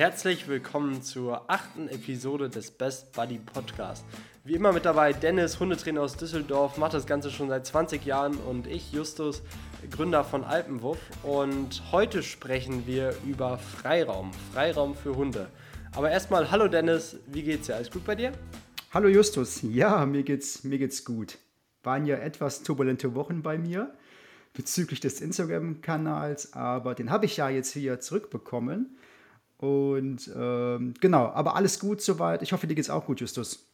Herzlich willkommen zur achten Episode des Best Buddy Podcast. Wie immer mit dabei Dennis, Hundetrainer aus Düsseldorf, macht das Ganze schon seit 20 Jahren und ich, Justus, Gründer von Alpenwuff. Und heute sprechen wir über Freiraum, Freiraum für Hunde. Aber erstmal, hallo Dennis, wie geht's dir? Alles gut bei dir? Hallo Justus, ja, mir geht's, mir geht's gut. Waren ja etwas turbulente Wochen bei mir bezüglich des Instagram-Kanals, aber den habe ich ja jetzt hier zurückbekommen. Und ähm, genau, aber alles gut soweit. Ich hoffe, dir geht's auch gut, Justus.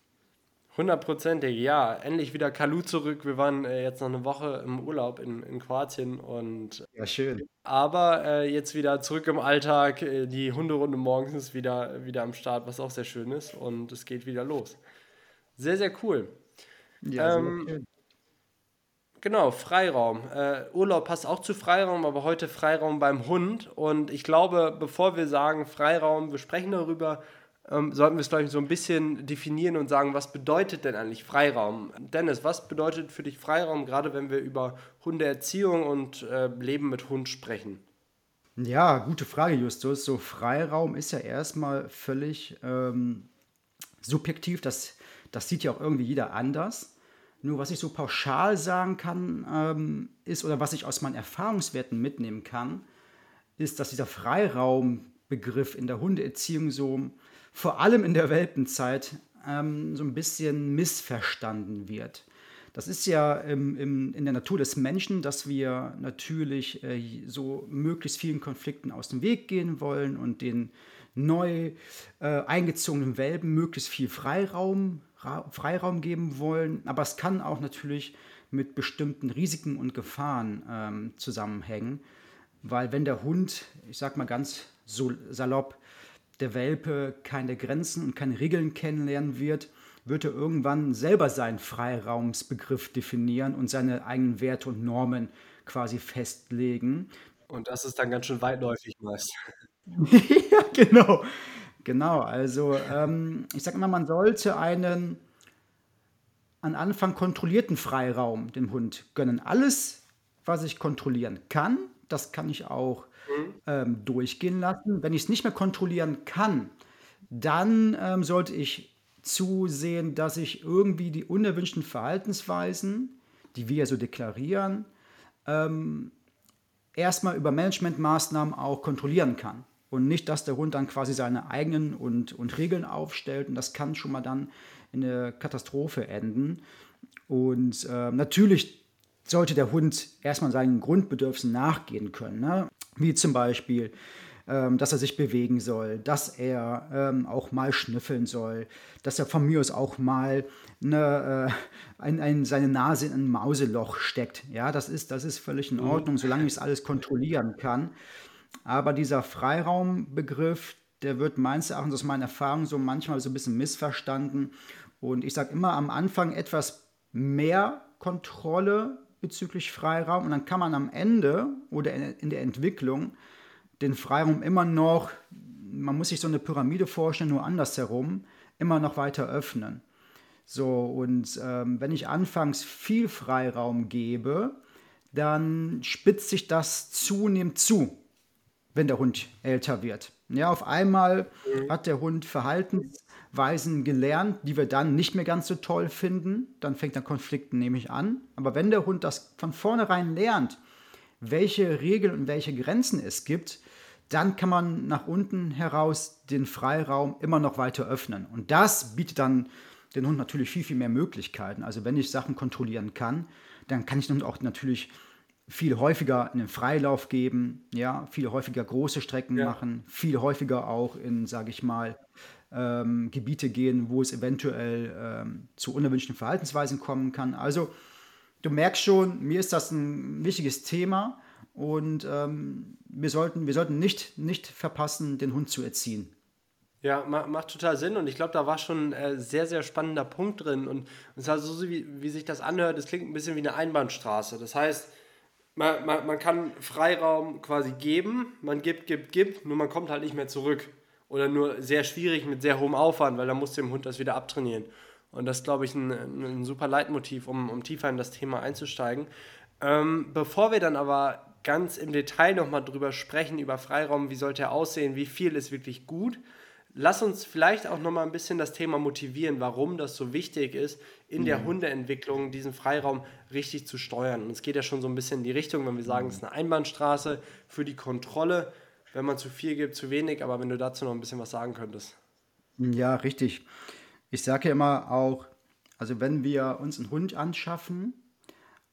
Hundertprozentig, ja. Endlich wieder Kalu zurück. Wir waren äh, jetzt noch eine Woche im Urlaub in, in Kroatien und. Ja, schön. Aber äh, jetzt wieder zurück im Alltag. Äh, die Hunderunde morgens ist wieder, wieder am Start, was auch sehr schön ist. Und es geht wieder los. Sehr, sehr cool. Ja, ähm, sehr schön. Genau, Freiraum. Äh, Urlaub passt auch zu Freiraum, aber heute Freiraum beim Hund. Und ich glaube, bevor wir sagen Freiraum, wir sprechen darüber, ähm, sollten wir es vielleicht so ein bisschen definieren und sagen, was bedeutet denn eigentlich Freiraum? Dennis, was bedeutet für dich Freiraum, gerade wenn wir über Hundeerziehung und äh, Leben mit Hund sprechen? Ja, gute Frage, Justus. So Freiraum ist ja erstmal völlig ähm, subjektiv. Das, das sieht ja auch irgendwie jeder anders. Nur was ich so pauschal sagen kann, ähm, ist, oder was ich aus meinen Erfahrungswerten mitnehmen kann, ist, dass dieser Freiraumbegriff in der Hundeerziehung so vor allem in der Welpenzeit ähm, so ein bisschen missverstanden wird. Das ist ja im, im, in der Natur des Menschen, dass wir natürlich äh, so möglichst vielen Konflikten aus dem Weg gehen wollen und den neu äh, eingezogenen Welpen möglichst viel Freiraum Freiraum geben wollen, aber es kann auch natürlich mit bestimmten Risiken und Gefahren ähm, zusammenhängen, weil wenn der Hund, ich sag mal ganz so salopp, der Welpe keine Grenzen und keine Regeln kennenlernen wird, wird er irgendwann selber seinen Freiraumsbegriff definieren und seine eigenen Werte und Normen quasi festlegen. Und das ist dann ganz schön weitläufig meist. ja, genau. Genau, also ähm, ich sage immer, man sollte einen an Anfang kontrollierten Freiraum dem Hund gönnen. Alles, was ich kontrollieren kann, das kann ich auch mhm. ähm, durchgehen lassen. Wenn ich es nicht mehr kontrollieren kann, dann ähm, sollte ich zusehen, dass ich irgendwie die unerwünschten Verhaltensweisen, die wir so deklarieren, ähm, erstmal über Managementmaßnahmen auch kontrollieren kann und nicht, dass der Hund dann quasi seine eigenen und, und Regeln aufstellt und das kann schon mal dann in eine Katastrophe enden. Und äh, natürlich sollte der Hund erstmal seinen Grundbedürfnissen nachgehen können, ne? wie zum Beispiel, ähm, dass er sich bewegen soll, dass er ähm, auch mal schnüffeln soll, dass er von mir aus auch mal eine, äh, ein, ein, seine Nase in ein Mauseloch steckt. Ja, das ist, das ist völlig in mhm. Ordnung, solange ich es alles kontrollieren kann. Aber dieser Freiraumbegriff, der wird meines Erachtens aus meiner Erfahrung so manchmal so ein bisschen missverstanden. Und ich sage immer am Anfang etwas mehr Kontrolle bezüglich Freiraum und dann kann man am Ende oder in der Entwicklung den Freiraum immer noch, man muss sich so eine Pyramide vorstellen, nur andersherum, immer noch weiter öffnen. So, und ähm, wenn ich anfangs viel Freiraum gebe, dann spitzt sich das zunehmend zu wenn der Hund älter wird. Ja, auf einmal mhm. hat der Hund Verhaltensweisen gelernt, die wir dann nicht mehr ganz so toll finden. Dann fängt der Konflikt nämlich an. Aber wenn der Hund das von vornherein lernt, welche Regeln und welche Grenzen es gibt, dann kann man nach unten heraus den Freiraum immer noch weiter öffnen. Und das bietet dann den Hund natürlich viel, viel mehr Möglichkeiten. Also wenn ich Sachen kontrollieren kann, dann kann ich den Hund auch natürlich viel häufiger einen Freilauf geben, ja, viel häufiger große Strecken ja. machen, viel häufiger auch in, sage ich mal, ähm, Gebiete gehen, wo es eventuell ähm, zu unerwünschten Verhaltensweisen kommen kann. Also du merkst schon, mir ist das ein wichtiges Thema und ähm, wir sollten, wir sollten nicht, nicht verpassen, den Hund zu erziehen. Ja, macht total Sinn und ich glaube, da war schon ein äh, sehr, sehr spannender Punkt drin und es war so, wie, wie sich das anhört, es klingt ein bisschen wie eine Einbahnstraße. Das heißt, man, man, man kann Freiraum quasi geben, man gibt, gibt, gibt, nur man kommt halt nicht mehr zurück. Oder nur sehr schwierig mit sehr hohem Aufwand, weil dann muss dem Hund das wieder abtrainieren. Und das ist, glaube ich, ein, ein super Leitmotiv, um, um tiefer in das Thema einzusteigen. Ähm, bevor wir dann aber ganz im Detail nochmal drüber sprechen, über Freiraum, wie sollte er aussehen, wie viel ist wirklich gut. Lass uns vielleicht auch nochmal ein bisschen das Thema motivieren, warum das so wichtig ist, in der mhm. Hundeentwicklung diesen Freiraum richtig zu steuern. Und es geht ja schon so ein bisschen in die Richtung, wenn wir sagen, es ist eine Einbahnstraße für die Kontrolle, wenn man zu viel gibt, zu wenig, aber wenn du dazu noch ein bisschen was sagen könntest. Ja, richtig. Ich sage ja immer auch, also wenn wir uns einen Hund anschaffen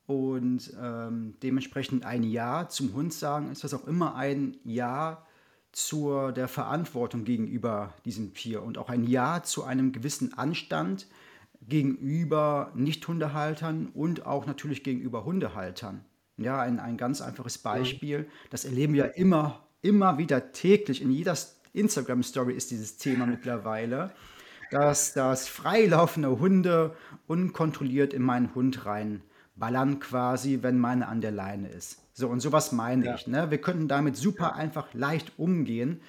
und ähm, dementsprechend ein Ja zum Hund sagen, ist das auch immer ein Ja zur der Verantwortung gegenüber diesem Tier und auch ein Ja zu einem gewissen Anstand gegenüber Nicht-Hundehaltern und auch natürlich gegenüber Hundehaltern. Ja, ein, ein ganz einfaches mhm. Beispiel. Das erleben wir immer, immer wieder täglich. In jeder Instagram-Story ist dieses Thema mittlerweile, dass das freilaufende Hunde unkontrolliert in meinen Hund reinballern quasi, wenn meine an der Leine ist. So, und sowas meine Ja. ich. Ne? Wir könnten damit super einfach leicht umgehen,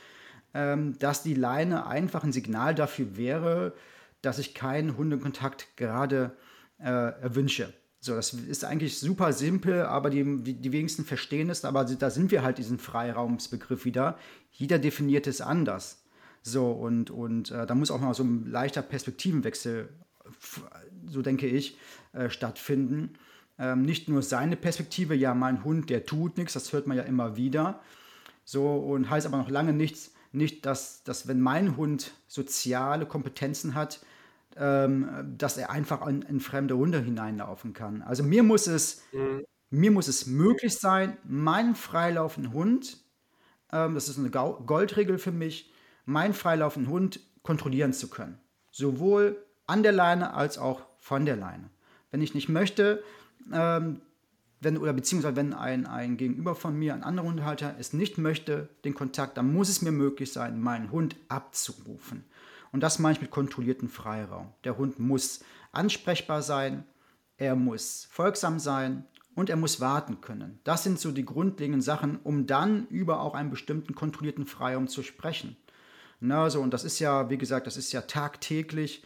ähm, dass die Leine einfach ein Signal dafür wäre, dass ich keinen Hundekontakt gerade äh, erwünsche. So, das ist eigentlich super simpel, aber die, die, die wenigsten verstehen es. Aber da sind wir halt diesen Freiraumsbegriff wieder. Jeder definiert es anders. So, und, und äh, da muss auch mal so ein leichter Perspektivenwechsel, so denke ich, äh, stattfinden. Ähm, nicht nur seine Perspektive, ja, mein Hund, der tut nichts, das hört man ja immer wieder. So, und heißt aber noch lange nichts, nicht, dass, dass wenn mein Hund soziale Kompetenzen hat, ähm, dass er einfach in, in, fremde Hunde hineinlaufen kann. Also mir muss es, mhm. mir muss es möglich sein, meinen freilaufenden Hund, ähm, das ist eine Goldregel für mich, meinen freilaufenden Hund kontrollieren zu können. Sowohl an der Leine als auch von der Leine. Wenn ich nicht möchte, ähm, wenn, oder beziehungsweise wenn ein, ein Gegenüber von mir, ein anderer Hundehalter, es nicht möchte, den Kontakt, dann muss es mir möglich sein, meinen Hund abzurufen. Und das meine ich mit kontrollierten Freiraum. Der Hund muss ansprechbar sein, er muss folgsam sein und er muss warten können. Das sind so die grundlegenden Sachen, um dann über auch einen bestimmten kontrollierten Freiraum zu sprechen. Na, so, und das ist ja, wie gesagt, das ist ja tagtäglich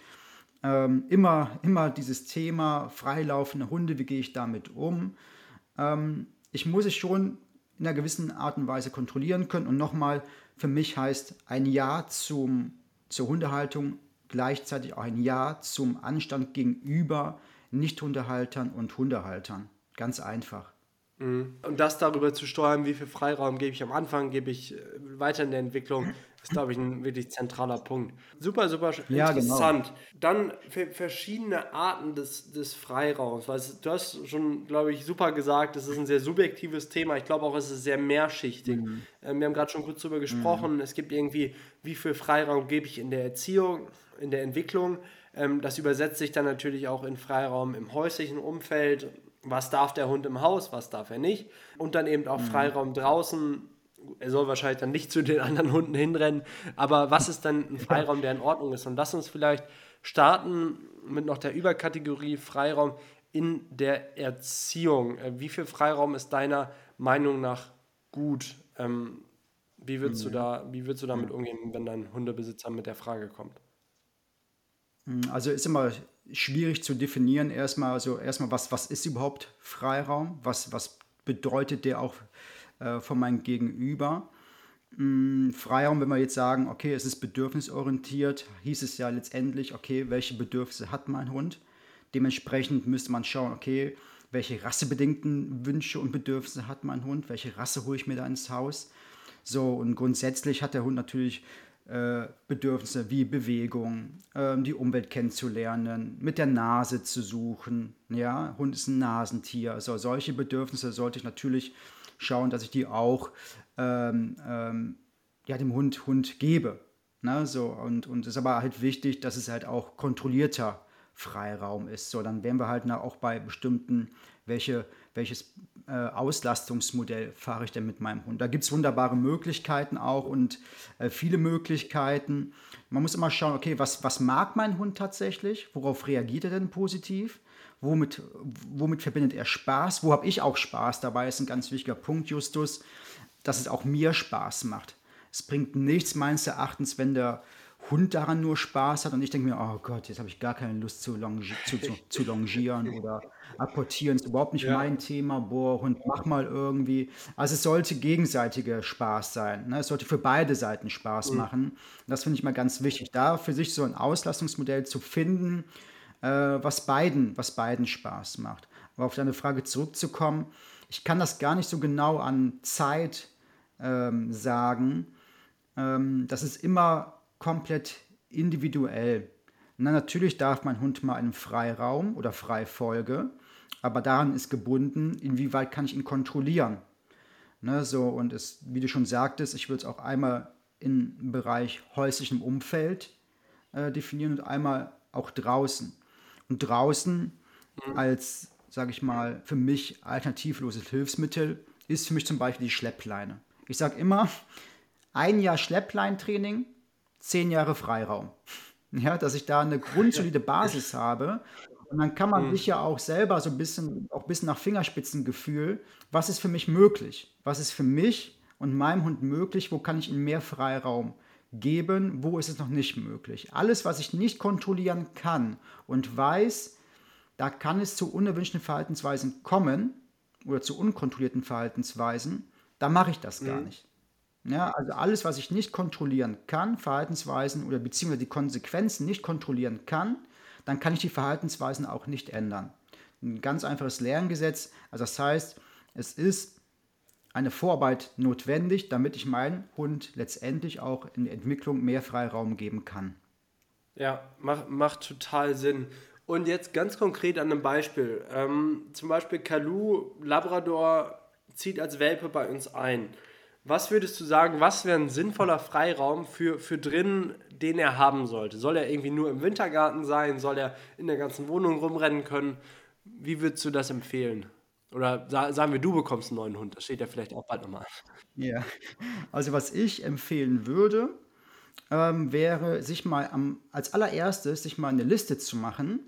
ähm, immer, immer dieses Thema freilaufende Hunde, wie gehe ich damit um? Ähm, ich muss es schon in einer gewissen Art und Weise kontrollieren können. Und nochmal, für mich heißt ein Ja zum, zur Hundehaltung gleichzeitig auch ein Ja zum Anstand gegenüber Nicht-Hundehaltern und Hundehaltern. Ganz einfach. Mhm. Und das darüber zu steuern, wie viel Freiraum gebe ich am Anfang, gebe ich äh, weiter in der Entwicklung, ist, glaube ich, ein wirklich zentraler Punkt. Super, super ja, genau. interessant. Genau. Dann verschiedene Arten des, des Freiraums. Weil du hast schon, glaube ich, super gesagt, es ist ein sehr subjektives Thema. Ich glaube auch, es ist sehr mehrschichtig. Mhm. Ähm, wir haben gerade schon kurz darüber gesprochen. Mhm. Es gibt irgendwie, wie viel Freiraum gebe ich in der Erziehung, in der Entwicklung. Ähm, das übersetzt sich dann natürlich auch in Freiraum im häuslichen Umfeld was darf der Hund im Haus, was darf er nicht. Und dann eben auch mhm. Freiraum draußen. Er soll wahrscheinlich dann nicht zu den anderen Hunden hinrennen. Aber was ist dann ein Freiraum, der in Ordnung ist? Und lass uns vielleicht starten mit noch der Überkategorie Freiraum in der Erziehung. Äh, wie viel Freiraum ist deiner Meinung nach gut? Ähm, wie würdest, du mhm. da, wie würdest du damit umgehen, wenn dein Hundebesitzer mit der Frage kommt? Also ist immer schwierig zu definieren erstmal, also erstmal, was, was ist überhaupt Freiraum? Was, was bedeutet der auch äh, von meinem Gegenüber? Hm, Freiraum, wenn wir jetzt sagen, okay, es ist bedürfnisorientiert, hieß es ja letztendlich, okay, welche Bedürfnisse hat mein Hund? Dementsprechend müsste man schauen, okay, welche rassebedingten Wünsche und Bedürfnisse hat mein Hund? Welche Rasse hole ich mir da ins Haus? So, und grundsätzlich hat der Hund natürlich äh, Bedürfnisse wie Bewegung, äh, die Umwelt kennenzulernen, mit der Nase zu suchen. Ja, Hund ist ein Nasentier. Also solche Bedürfnisse sollte ich natürlich schauen, dass ich die auch ähm, ähm, ja, dem Hund, Hund gebe. Ne, so, und, und es ist aber halt wichtig, dass es halt auch kontrollierter Freiraum ist. So, dann wären wir halt auch bei bestimmten, welche, welches äh, Auslastungsmodell fahre ich denn mit meinem Hund. Da gibt es wunderbare Möglichkeiten auch und äh, viele Möglichkeiten. Man muss immer schauen, okay, was, was mag mein Hund tatsächlich? Worauf reagiert er denn positiv? Womit, womit verbindet er Spaß? Wo habe ich auch Spaß dabei? Ist ein ganz wichtiger Punkt, Justus, dass es auch mir Spaß macht. Es bringt nichts meines Erachtens, wenn der Hund daran nur Spaß hat und ich denke mir, oh Gott, jetzt habe ich gar keine Lust zu, longi zu, zu, zu longieren oder apportieren, ist überhaupt nicht ja. mein Thema, boah, Hund, mach mal irgendwie. Also es sollte gegenseitiger Spaß sein, ne? es sollte für beide Seiten Spaß mhm. machen. Das finde ich mal ganz wichtig, da für sich so ein Auslastungsmodell zu finden, was, beiden, was beiden Spaß macht. Aber auf deine Frage zurückzukommen, ich kann das gar nicht so genau an Zeit ähm, sagen. Ähm, das ist immer komplett individuell. Na, natürlich darf mein Hund mal einen Freiraum oder Freifolge, aber daran ist gebunden, inwieweit kann ich ihn kontrollieren. Ne, so, und es, wie du schon sagtest, ich würde es auch einmal im Bereich häuslichem Umfeld äh, definieren und einmal auch draußen. Und draußen mhm. als, sage ich mal, für mich alternativloses Hilfsmittel ist für mich zum Beispiel die Schleppleine. Ich sage immer, ein Jahr Schleppleintraining zehn Jahre Freiraum. Ja, dass ich da eine grundsolide Basis habe. Und dann kann man mhm. sich ja auch selber so ein bisschen, auch ein bisschen nach Fingerspitzengefühl, was ist für mich möglich? Was ist für mich und meinem Hund möglich? Wo kann ich ihm mehr Freiraum geben? Wo ist es noch nicht möglich? Alles, was ich nicht kontrollieren kann und weiß, da kann es zu unerwünschten Verhaltensweisen kommen oder zu unkontrollierten Verhaltensweisen, da mache ich das gar mhm. nicht. Ja, also alles, was ich nicht kontrollieren kann, Verhaltensweisen oder beziehungsweise die Konsequenzen nicht kontrollieren kann, dann kann ich die Verhaltensweisen auch nicht ändern. Ein ganz einfaches Lerngesetz. Also das heißt, es ist eine Vorarbeit notwendig, damit ich meinem Hund letztendlich auch in der Entwicklung mehr Freiraum geben kann. Ja, macht, macht total Sinn. Und jetzt ganz konkret an einem Beispiel. Ähm, zum Beispiel Kalu Labrador zieht als Welpe bei uns ein. Was würdest du sagen, was wäre ein sinnvoller Freiraum für, für drinnen, den er haben sollte? Soll er irgendwie nur im Wintergarten sein? Soll er in der ganzen Wohnung rumrennen können? Wie würdest du das empfehlen? Oder sagen wir, du bekommst einen neuen Hund. Das steht ja vielleicht auch bald nochmal. Ja, also was ich empfehlen würde, ähm, wäre, sich mal am, als allererstes sich mal eine Liste zu machen,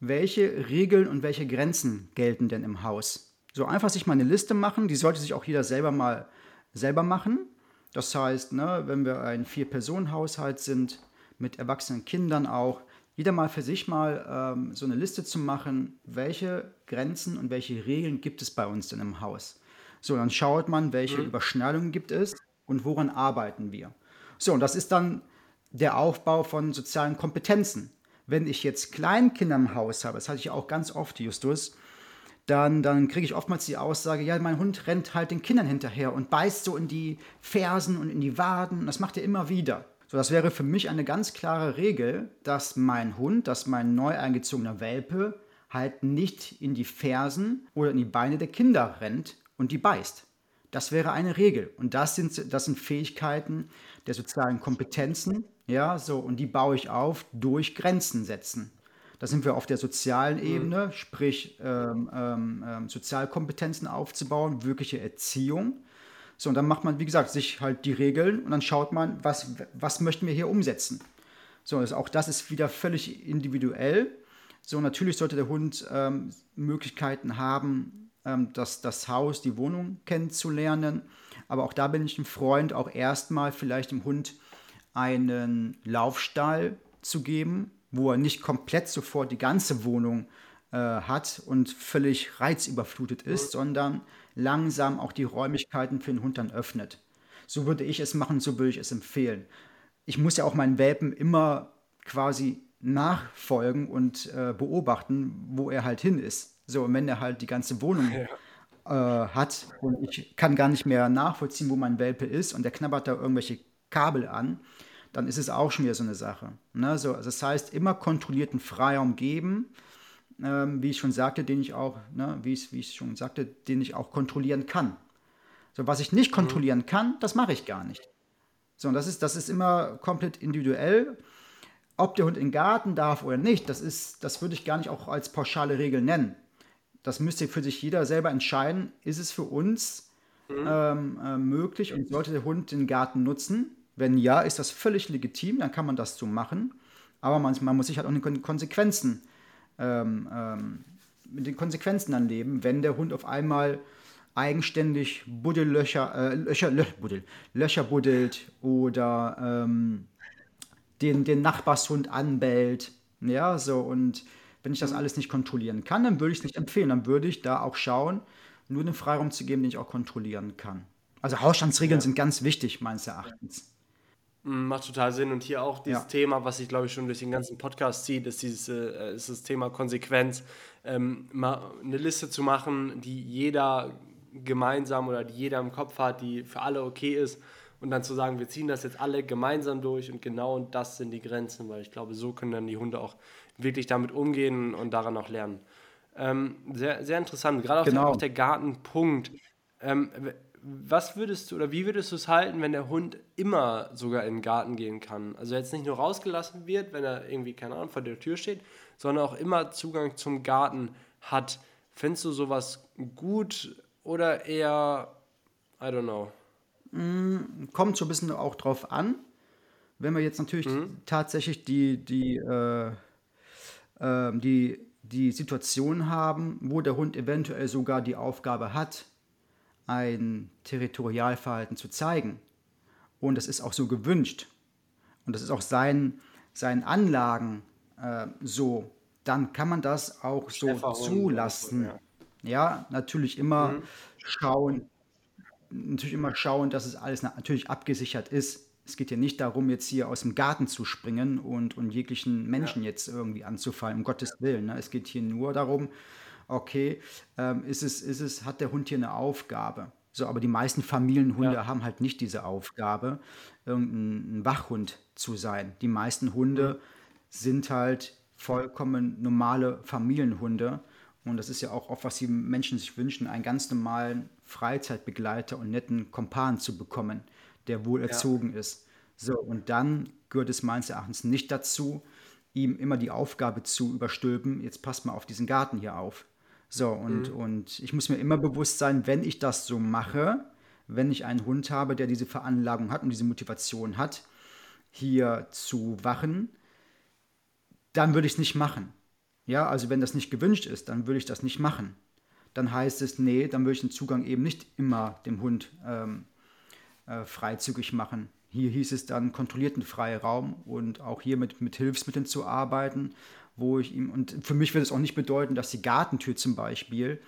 welche Regeln und welche Grenzen gelten denn im Haus. So einfach sich mal eine Liste machen, die sollte sich auch jeder selber mal selber machen. Das heißt, ne, wenn wir ein Vier-Personen-Haushalt sind, mit erwachsenen Kindern auch, jeder mal für sich mal ähm, so eine Liste zu machen, welche Grenzen und welche Regeln gibt es bei uns denn im Haus. So, dann schaut man, welche mhm. Überschneidungen gibt es und woran arbeiten wir. So, und das ist dann der Aufbau von sozialen Kompetenzen. Wenn ich jetzt Kleinkinder im Haus habe, das hatte ich auch ganz oft, Justus, dann, dann kriege ich oftmals die Aussage, ja, mein Hund rennt halt den Kindern hinterher und beißt so in die Fersen und in die Waden. Und das macht er immer wieder. So, das wäre für mich eine ganz klare Regel, dass mein Hund, dass mein neu eingezogener Welpe halt nicht in die Fersen oder in die Beine der Kinder rennt und die beißt. Das wäre eine Regel. Und das sind, das sind Fähigkeiten der sozialen Kompetenzen, ja, so, und die baue ich auf durch Grenzen setzen. Da sind wir auf der sozialen mhm. Ebene, sprich ähm, ähm, ähm, Sozialkompetenzen aufzubauen, wirkliche Erziehung. So, und dann macht man, wie gesagt, sich halt die Regeln und dann schaut man, was, was möchten wir hier umsetzen. So, also auch das ist wieder völlig individuell. So, natürlich sollte der Hund ähm, Möglichkeiten haben, ähm, das, das Haus, die Wohnung kennenzulernen. Aber auch da bin ich ein Freund, auch erstmal vielleicht dem Hund einen Laufstall zu geben, wo er nicht komplett sofort die ganze Wohnung äh, hat und völlig reizüberflutet ist, sondern langsam auch die Räumlichkeiten für den Hund dann öffnet. So würde ich es machen, so würde ich es empfehlen. Ich muss ja auch meinen Welpen immer quasi nachfolgen und äh, beobachten, wo er halt hin ist. So, und wenn er halt die ganze Wohnung ja. äh, hat und ich kann gar nicht mehr nachvollziehen, wo mein Welpe ist und der knabbert da irgendwelche Kabel an, dann ist es auch schon wieder so eine Sache. Ne? So, also das heißt, immer kontrollierten Freiraum geben, ähm, wie ich schon sagte, den ich auch, ne, wie, ich, wie ich schon sagte, den ich auch kontrollieren kann. So, was ich nicht mhm. kontrollieren kann, das mache ich gar nicht. So, und das ist, das ist immer komplett individuell. Ob der Hund in den Garten darf oder nicht, das, ist, das würde ich gar nicht auch als pauschale Regel nennen. Das müsste für sich jeder selber entscheiden. Ist es für uns mhm. ähm, äh, möglich und sollte der Hund den Garten nutzen? Wenn ja, ist das völlig legitim, dann kann man das so machen. Aber man, man muss sich halt auch den Konsequenzen, ähm, ähm, mit den Konsequenzen dann leben, wenn der Hund auf einmal eigenständig Buddellöcher, äh, Löcher, Lö, Buddel, Löcher buddelt oder ähm, den, den Nachbarshund anbellt. Ja, so und wenn ich das alles nicht kontrollieren kann, dann würde ich es nicht empfehlen. Dann würde ich da auch schauen, nur den Freiraum zu geben, den ich auch kontrollieren kann. Also Hausstandsregeln ja. sind ganz wichtig, meines Erachtens. Mm, macht total Sinn. Und hier auch dieses ja. Thema, was sich, glaube ich, schon durch den ganzen Podcast zieht, ist, dieses, äh, ist das Thema Konsequenz. Ähm, mal eine Liste zu machen, die jeder gemeinsam oder die jeder im Kopf hat, die für alle okay ist. Und dann zu sagen, wir ziehen das jetzt alle gemeinsam durch und genau das sind die Grenzen, weil ich glaube, so können dann die Hunde auch wirklich damit umgehen und daran auch lernen. Ähm, sehr, sehr interessant, gerade auch, genau. der, auch der Gartenpunkt. Ähm, was würdest du oder wie würdest du es halten, wenn der Hund immer sogar in den Garten gehen kann? Also jetzt nicht nur rausgelassen wird, wenn er irgendwie, keine Ahnung, vor der Tür steht, sondern auch immer Zugang zum Garten hat. Findest du sowas gut oder eher, I don't know? Mm, kommt so ein bisschen auch drauf an. Wenn wir jetzt natürlich mhm. tatsächlich die, die, äh, äh, die, die Situation haben, wo der Hund eventuell sogar die Aufgabe hat, ein Territorialverhalten zu zeigen. Und das ist auch so gewünscht. Und das ist auch sein, seinen Anlagen äh, so. Dann kann man das auch so zulassen. Ja. ja. natürlich immer mhm. schauen, natürlich immer schauen, dass es alles natürlich abgesichert ist. Es geht ja nicht darum, jetzt hier aus dem Garten zu springen und, und jeglichen Menschen ja. jetzt irgendwie anzufallen, um Gottes Willen. Ne? Es geht hier nur darum, okay, ähm, ist es, ist es, hat der Hund hier eine Aufgabe? So, aber die meisten Familienhunde ja. haben halt nicht diese Aufgabe, irgendein Wachhund zu sein. Die meisten Hunde mhm. sind halt vollkommen normale Familienhunde. Und das ist ja auch oft, was die Menschen sich wünschen, einen ganz normalen Freizeitbegleiter und netten Kompan zu bekommen, der wohl erzogen ja. ist. So, und dann gehört es meines Erachtens nicht dazu, ihm immer die Aufgabe zu überstülpen, jetzt passt mal auf diesen Garten hier auf. So, und, mhm. und ich muss mir immer bewusst sein, wenn ich das so mache, wenn ich einen Hund habe, der diese Veranlagung hat und diese Motivation hat, hier zu wachen, dann würde ich es nicht machen. Ja, also wenn das nicht gewünscht ist, dann würde ich das nicht machen. Dann heißt es, nee, dann würde ich den Zugang eben nicht immer dem Hund ähm, äh, freizügig machen. Hier hieß es dann kontrollierten Freiraum und auch hier mit, mit Hilfsmitteln zu arbeiten wo ich ihm, und für mich würde es auch nicht bedeuten, dass die Gartentür zum Beispiel,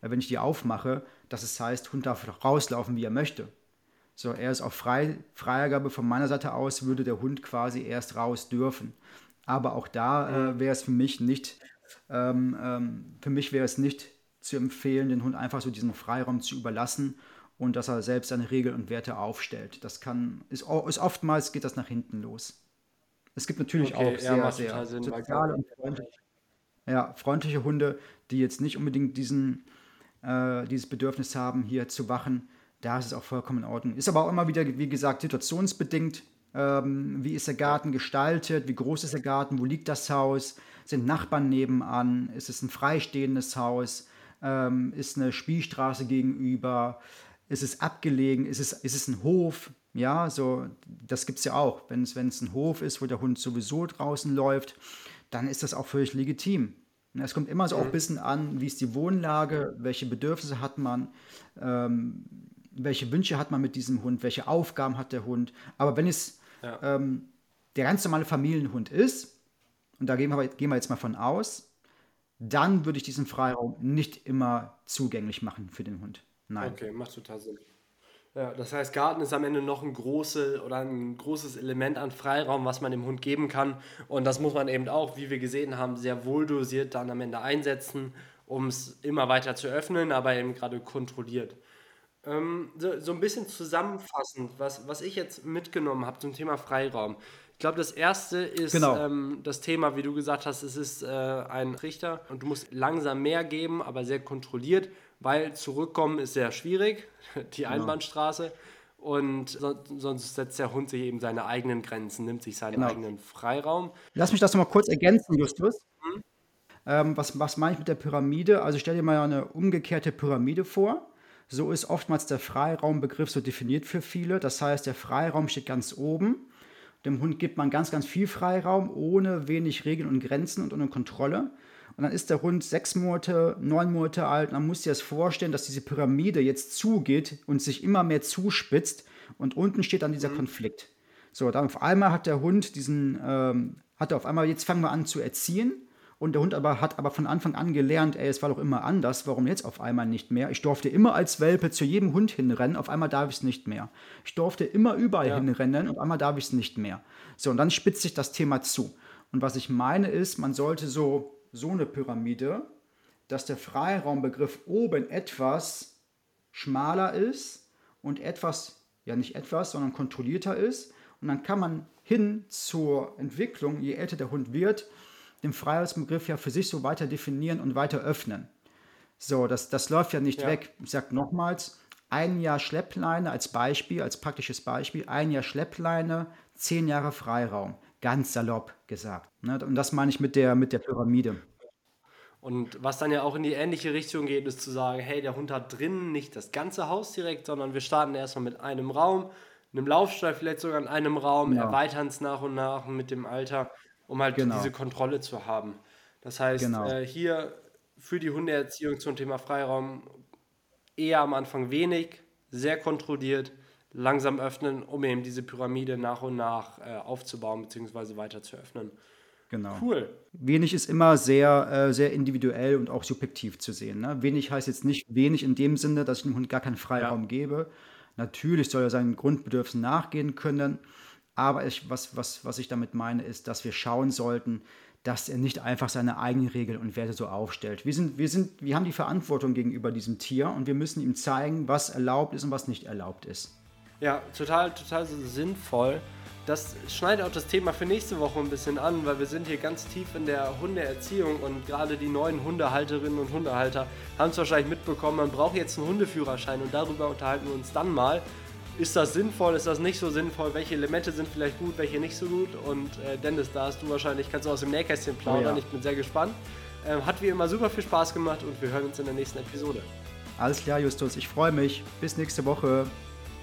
äh, wenn ich die aufmache, dass es heißt, Hund darf rauslaufen, wie er möchte. So, er ist auf frei, Freigabe von meiner Seite aus, würde der Hund quasi erst raus dürfen. Aber auch da äh, wäre es für mich nicht, ähm, ähm, für mich wäre es nicht zu empfehlen, den Hund einfach so diesen Freiraum zu überlassen und dass er selbst seine Regeln und Werte aufstellt. Das kann, ist, ist oftmals geht das nach hinten los. Es gibt natürlich okay, auch sehr, ja, sehr Sinn, soziale und freundliche, ja, freundliche Hunde, die jetzt nicht unbedingt diesen, äh, dieses Bedürfnis haben, hier zu wachen. Da ist es auch vollkommen in Ordnung. Ist aber auch immer wieder, wie gesagt, situationsbedingt. Ähm, wie ist der Garten gestaltet? Wie groß ist der Garten? Wo liegt das Haus? Sind Nachbarn nebenan? Ist es ein freistehendes Haus? Ähm, ist eine Spielstraße gegenüber? Ist es abgelegen? Ist es, ist es ein Hof? Ja, so, das gibt es ja auch. Wenn es ein Hof ist, wo der Hund sowieso draußen läuft, dann ist das auch völlig legitim. Es kommt immer so auch ein bisschen an, wie ist die Wohnlage, welche Bedürfnisse hat man, ähm, welche Wünsche hat man mit diesem Hund, welche Aufgaben hat der Hund. Aber wenn es ja. ähm, der ganz normale Familienhund ist, und da gehen wir, gehen wir jetzt mal von aus, dann würde ich diesen Freiraum nicht immer zugänglich machen für den Hund. Nein. Okay, macht total Sinn. Ja, das heißt, Garten ist am Ende noch ein, große, oder ein großes Element an Freiraum, was man dem Hund geben kann. Und das muss man eben auch, wie wir gesehen haben, sehr wohl dosiert dann am Ende einsetzen, um es immer weiter zu öffnen, aber eben gerade kontrolliert. Ähm, so, so ein bisschen zusammenfassend, was, was ich jetzt mitgenommen habe zum Thema Freiraum. Ich glaube, das erste ist genau. ähm, das Thema, wie du gesagt hast, es ist äh, ein Richter und du musst langsam mehr geben, aber sehr kontrolliert weil zurückkommen ist sehr schwierig, die genau. Einbahnstraße. Und so, sonst setzt der Hund sich eben seine eigenen Grenzen, nimmt sich seinen genau. eigenen Freiraum. Lass mich das nochmal kurz ergänzen, Justus. Mhm. Ähm, was, was meine ich mit der Pyramide? Also stell dir mal eine umgekehrte Pyramide vor. So ist oftmals der Freiraumbegriff so definiert für viele. Das heißt, der Freiraum steht ganz oben. Dem Hund gibt man ganz, ganz viel Freiraum, ohne wenig Regeln und Grenzen und ohne Kontrolle. Und dann ist der Hund sechs Monate, neun Monate alt. Und man muss sich das vorstellen, dass diese Pyramide jetzt zugeht und sich immer mehr zuspitzt. Und unten steht dann dieser mhm. Konflikt. So, dann auf einmal hat der Hund diesen, ähm, hat er auf einmal, jetzt fangen wir an zu erziehen. Und der Hund aber hat aber von Anfang an gelernt, ey, es war doch immer anders, warum jetzt auf einmal nicht mehr? Ich durfte immer als Welpe zu jedem Hund hinrennen, auf einmal darf ich es nicht mehr. Ich durfte immer überall ja. hinrennen, auf einmal darf ich es nicht mehr. So, und dann spitzt sich das Thema zu. Und was ich meine ist, man sollte so, so eine Pyramide, dass der Freiraumbegriff oben etwas schmaler ist und etwas, ja nicht etwas, sondern kontrollierter ist. Und dann kann man hin zur Entwicklung, je älter der Hund wird, den Freiheitsbegriff ja für sich so weiter definieren und weiter öffnen. So, das, das läuft ja nicht ja. weg. Ich sage nochmals, ein Jahr Schleppleine als Beispiel, als praktisches Beispiel, ein Jahr Schleppleine, zehn Jahre Freiraum. Ganz salopp gesagt. Ne? Und das meine ich mit der, mit der Pyramide. Und was dann ja auch in die ähnliche Richtung geht, ist zu sagen, hey, der Hund hat drinnen nicht das ganze Haus direkt, sondern wir starten erstmal mit einem Raum, einem Laufstall vielleicht sogar in einem Raum, ja. erweitern es nach und nach mit dem Alter, um halt genau. diese Kontrolle zu haben. Das heißt, genau. äh, hier für die Hundeerziehung zum Thema Freiraum eher am Anfang wenig, sehr kontrolliert, langsam öffnen, um eben diese Pyramide nach und nach äh, aufzubauen bzw. weiter zu öffnen. Genau. Cool. Wenig ist immer sehr, äh, sehr individuell und auch subjektiv zu sehen. Ne? Wenig heißt jetzt nicht wenig in dem Sinne, dass ich dem Hund gar keinen Freiraum ja. gebe. Natürlich soll er seinen Grundbedürfnissen nachgehen können. Aber ich, was, was, was ich damit meine, ist, dass wir schauen sollten, dass er nicht einfach seine eigenen Regeln und Werte so aufstellt. Wir, sind, wir, sind, wir haben die Verantwortung gegenüber diesem Tier und wir müssen ihm zeigen, was erlaubt ist und was nicht erlaubt ist. Ja, total, total sinnvoll. Das schneidet auch das Thema für nächste Woche ein bisschen an, weil wir sind hier ganz tief in der Hundeerziehung und gerade die neuen Hundehalterinnen und Hundehalter haben es wahrscheinlich mitbekommen, man braucht jetzt einen Hundeführerschein und darüber unterhalten wir uns dann mal. Ist das sinnvoll, ist das nicht so sinnvoll, welche Elemente sind vielleicht gut, welche nicht so gut und äh, Dennis, da hast du wahrscheinlich, kannst du aus dem Nähkästchen plaudern, oh ja. ich bin sehr gespannt. Ähm, hat wie immer super viel Spaß gemacht und wir hören uns in der nächsten Episode. Alles klar, Justus, ich freue mich. Bis nächste Woche.